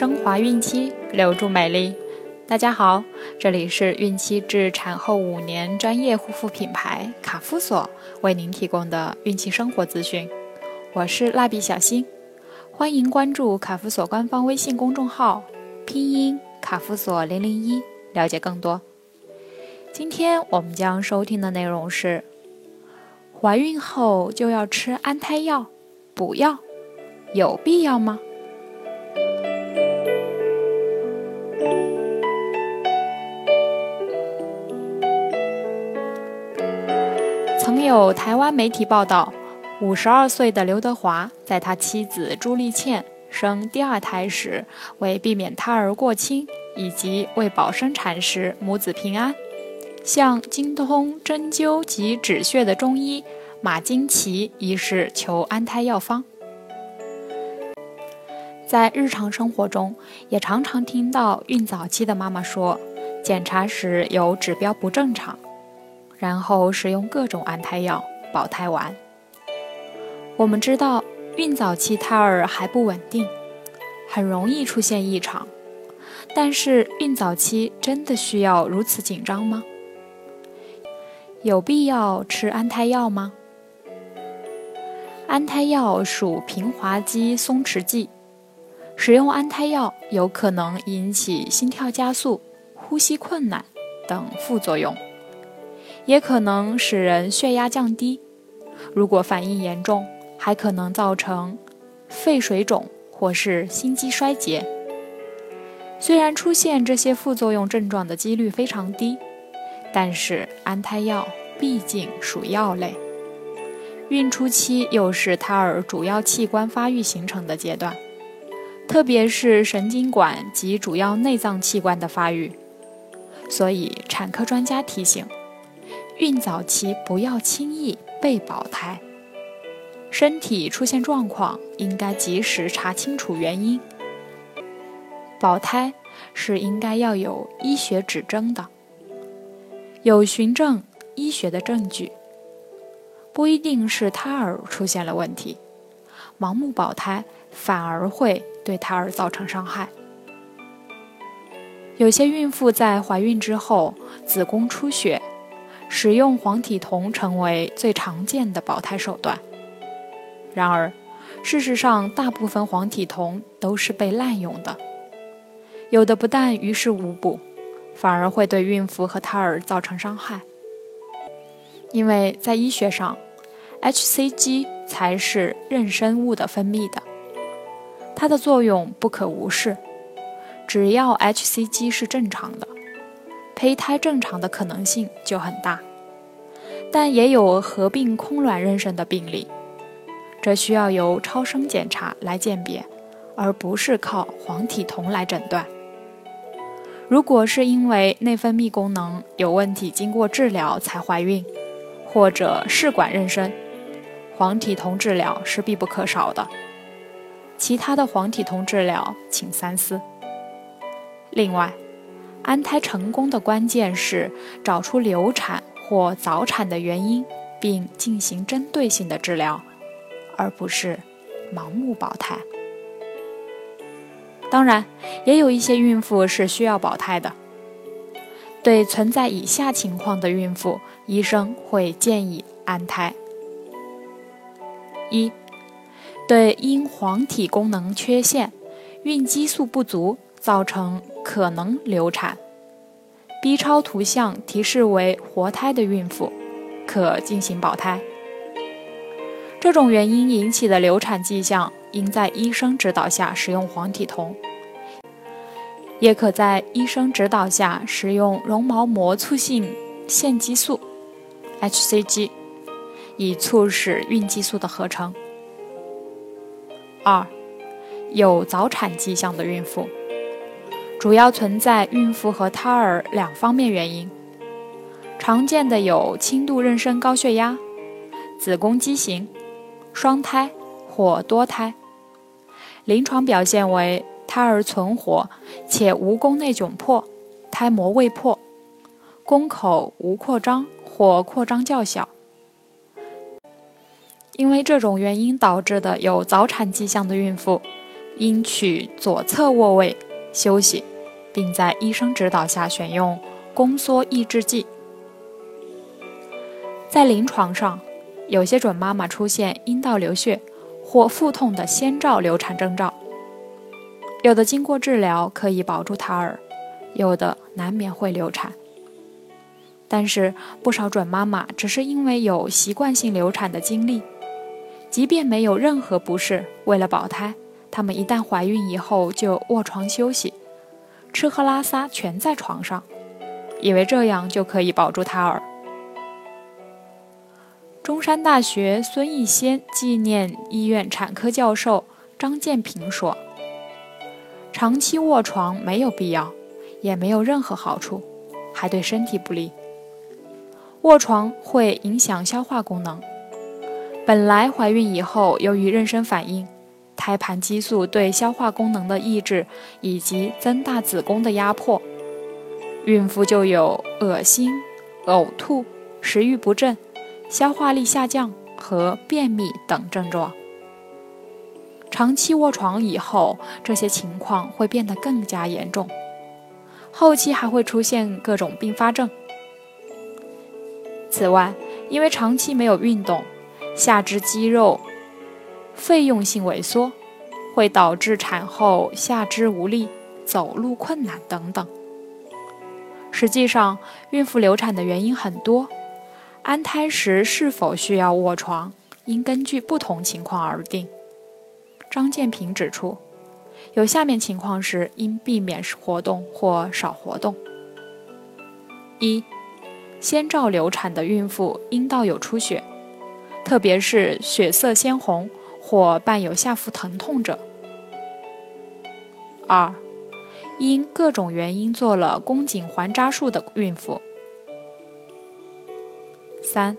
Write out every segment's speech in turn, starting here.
升华孕期，留住美丽。大家好，这里是孕期至产后五年专业护肤品牌卡夫索为您提供的孕期生活资讯。我是蜡笔小新，欢迎关注卡夫索官方微信公众号，拼音卡夫索零零一，了解更多。今天我们将收听的内容是：怀孕后就要吃安胎药，补药，有必要吗？有台湾媒体报道，五十二岁的刘德华在他妻子朱丽倩生第二胎时，为避免胎儿过轻以及为保生产时母子平安，向精通针灸及止血的中医马金奇医师求安胎药方。在日常生活中，也常常听到孕早期的妈妈说，检查时有指标不正常。然后使用各种安胎药、保胎丸。我们知道，孕早期胎儿还不稳定，很容易出现异常。但是，孕早期真的需要如此紧张吗？有必要吃安胎药吗？安胎药属平滑肌松弛剂，使用安胎药有可能引起心跳加速、呼吸困难等副作用。也可能使人血压降低，如果反应严重，还可能造成肺水肿或是心肌衰竭。虽然出现这些副作用症状的几率非常低，但是安胎药毕竟属药类，孕初期又是胎儿主要器官发育形成的阶段，特别是神经管及主要内脏器官的发育，所以产科专家提醒。孕早期不要轻易备保胎，身体出现状况应该及时查清楚原因。保胎是应该要有医学指征的，有循证医学的证据，不一定是胎儿出现了问题，盲目保胎反而会对胎儿造成伤害。有些孕妇在怀孕之后子宫出血。使用黄体酮成为最常见的保胎手段。然而，事实上，大部分黄体酮都是被滥用的，有的不但于事无补，反而会对孕妇和胎儿造成伤害。因为在医学上，hCG 才是妊娠物的分泌的，它的作用不可无视。只要 hCG 是正常的。胚胎正常的可能性就很大，但也有合并空卵妊娠的病例，这需要由超声检查来鉴别，而不是靠黄体酮来诊断。如果是因为内分泌功能有问题，经过治疗才怀孕，或者试管妊娠，黄体酮治疗是必不可少的。其他的黄体酮治疗，请三思。另外。安胎成功的关键是找出流产或早产的原因，并进行针对性的治疗，而不是盲目保胎。当然，也有一些孕妇是需要保胎的。对存在以下情况的孕妇，医生会建议安胎：一、对因黄体功能缺陷、孕激素不足造成。可能流产，B 超图像提示为活胎的孕妇，可进行保胎。这种原因引起的流产迹象，应在医生指导下使用黄体酮，也可在医生指导下使用绒毛膜促性腺激素 （hCG），以促使孕激素的合成。二，有早产迹象的孕妇。主要存在孕妇和胎儿两方面原因，常见的有轻度妊娠高血压、子宫畸形、双胎或多胎。临床表现为胎儿存活且无宫内窘迫、胎膜未破、宫口无扩张或扩张较小。因为这种原因导致的有早产迹象的孕妇。应取左侧卧位休息，并在医生指导下选用宫缩抑制剂。在临床上，有些准妈妈出现阴道流血或腹痛的先兆流产征兆，有的经过治疗可以保住胎儿，有的难免会流产。但是不少准妈妈只是因为有习惯性流产的经历，即便没有任何不适，为了保胎，她们一旦怀孕以后就卧床休息，吃喝拉撒全在床上，以为这样就可以保住胎儿。中山大学孙逸仙纪念医院产科教授张建平说：“长期卧床没有必要，也没有任何好处，还对身体不利。”卧床会影响消化功能。本来怀孕以后，由于妊娠反应、胎盘激素对消化功能的抑制以及增大子宫的压迫，孕妇就有恶心、呕吐、食欲不振、消化力下降和便秘等症状。长期卧床以后，这些情况会变得更加严重，后期还会出现各种并发症。此外，因为长期没有运动，下肢肌肉费用性萎缩，会导致产后下肢无力、走路困难等等。实际上，孕妇流产的原因很多，安胎时是否需要卧床，应根据不同情况而定。张建平指出，有下面情况时应避免活动或少活动：一。先兆流产的孕妇阴道有出血，特别是血色鲜红或伴有下腹疼痛者。二，因各种原因做了宫颈环扎术的孕妇。三，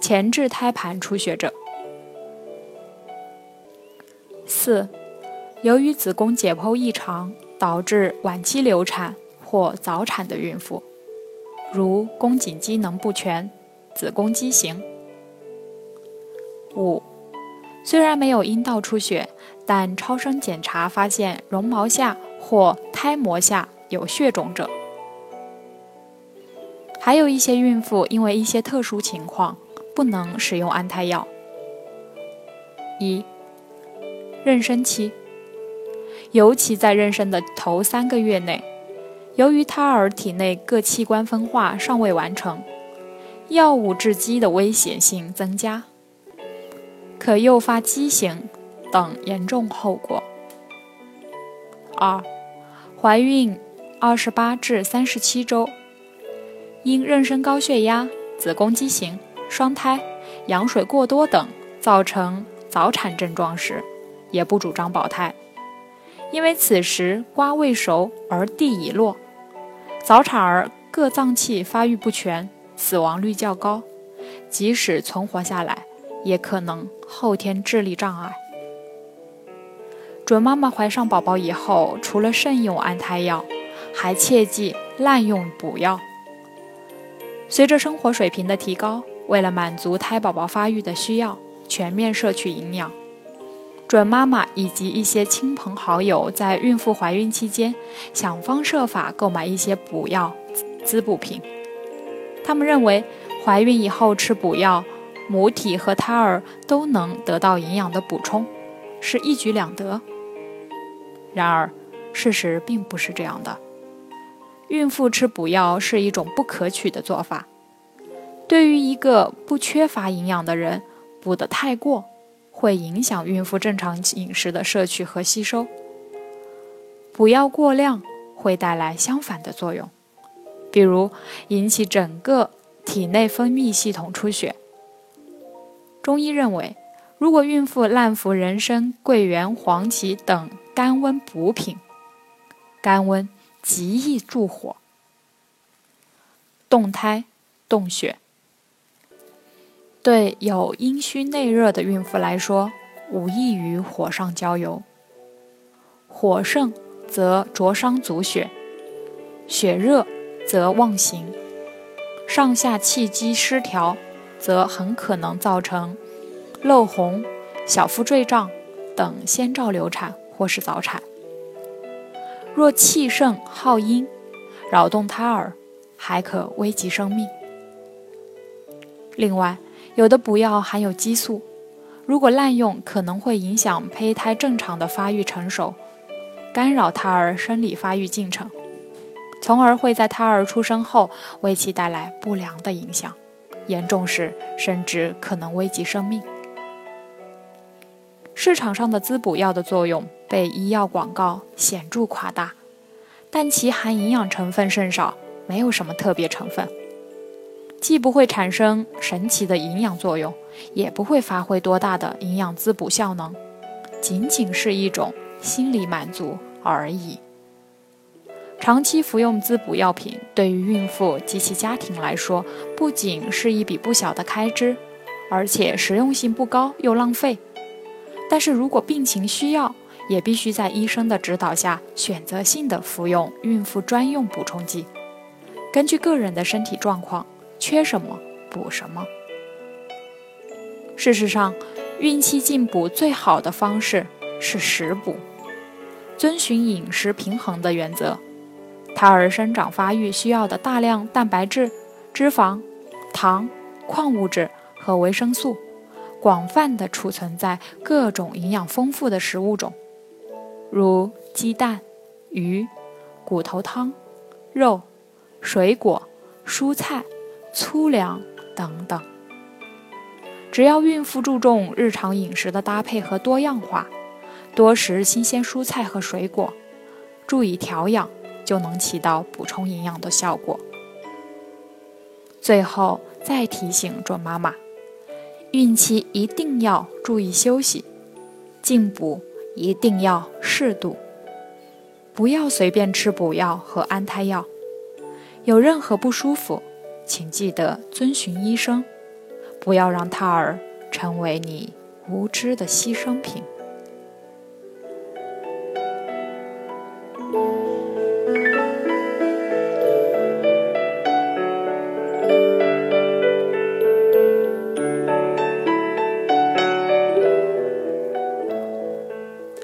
前置胎盘出血者。四，由于子宫解剖异常导致晚期流产或早产的孕妇。如宫颈机能不全、子宫畸形。五，虽然没有阴道出血，但超声检查发现绒毛下或胎膜下有血肿者。还有一些孕妇因为一些特殊情况不能使用安胎药。一，妊娠期，尤其在妊娠的头三个月内。由于胎儿体内各器官分化尚未完成，药物致畸的危险性增加，可诱发畸形等严重后果。二、怀孕二十八至三十七周，因妊娠高血压、子宫畸形、双胎、羊水过多等造成早产症状时，也不主张保胎，因为此时瓜未熟而蒂已落。早产儿各脏器发育不全，死亡率较高，即使存活下来，也可能后天智力障碍。准妈妈怀上宝宝以后，除了慎用安胎药，还切忌滥用补药。随着生活水平的提高，为了满足胎宝宝发育的需要，全面摄取营养。准妈妈以及一些亲朋好友在孕妇怀孕期间，想方设法购买一些补药、滋补品。他们认为，怀孕以后吃补药，母体和胎儿都能得到营养的补充，是一举两得。然而，事实并不是这样的。孕妇吃补药是一种不可取的做法。对于一个不缺乏营养的人，补得太过。会影响孕妇正常饮食的摄取和吸收，补药过量会带来相反的作用，比如引起整个体内分泌系统出血。中医认为，如果孕妇滥服人参、桂圆、黄芪等甘温补品，甘温极易助火，动胎动血。对有阴虚内热的孕妇来说，无异于火上浇油。火盛则灼伤足血，血热则妄行，上下气机失调，则很可能造成漏红、小腹坠胀等先兆流产或是早产。若气盛耗阴，扰动胎儿，还可危及生命。另外，有的补药含有激素，如果滥用，可能会影响胚胎正常的发育成熟，干扰胎儿生理发育进程，从而会在胎儿出生后为其带来不良的影响，严重时甚至可能危及生命。市场上的滋补药的作用被医药广告显著夸大，但其含营养成分甚少，没有什么特别成分，既不会产生神奇的营养作用，也不会发挥多大的营养滋补效能，仅仅是一种心理满足而已。长期服用滋补药品对于孕妇及其家庭来说，不仅是一笔不小的开支，而且实用性不高又浪费。但是如果病情需要，也必须在医生的指导下选择性的服用孕妇专用补充剂，根据个人的身体状况，缺什么补什么。事实上，孕期进补最好的方式是食补，遵循饮食平衡的原则，胎儿生长发育需要的大量蛋白质、脂肪、糖、矿物质和维生素。广泛的储存在各种营养丰富的食物中，如鸡蛋、鱼、骨头汤、肉、水果、蔬菜、粗粮等等。只要孕妇注重日常饮食的搭配和多样化，多食新鲜蔬菜和水果，注意调养，就能起到补充营养的效果。最后再提醒准妈妈。孕期一定要注意休息，进补一定要适度，不要随便吃补药和安胎药。有任何不舒服，请记得遵循医生，不要让胎儿成为你无知的牺牲品。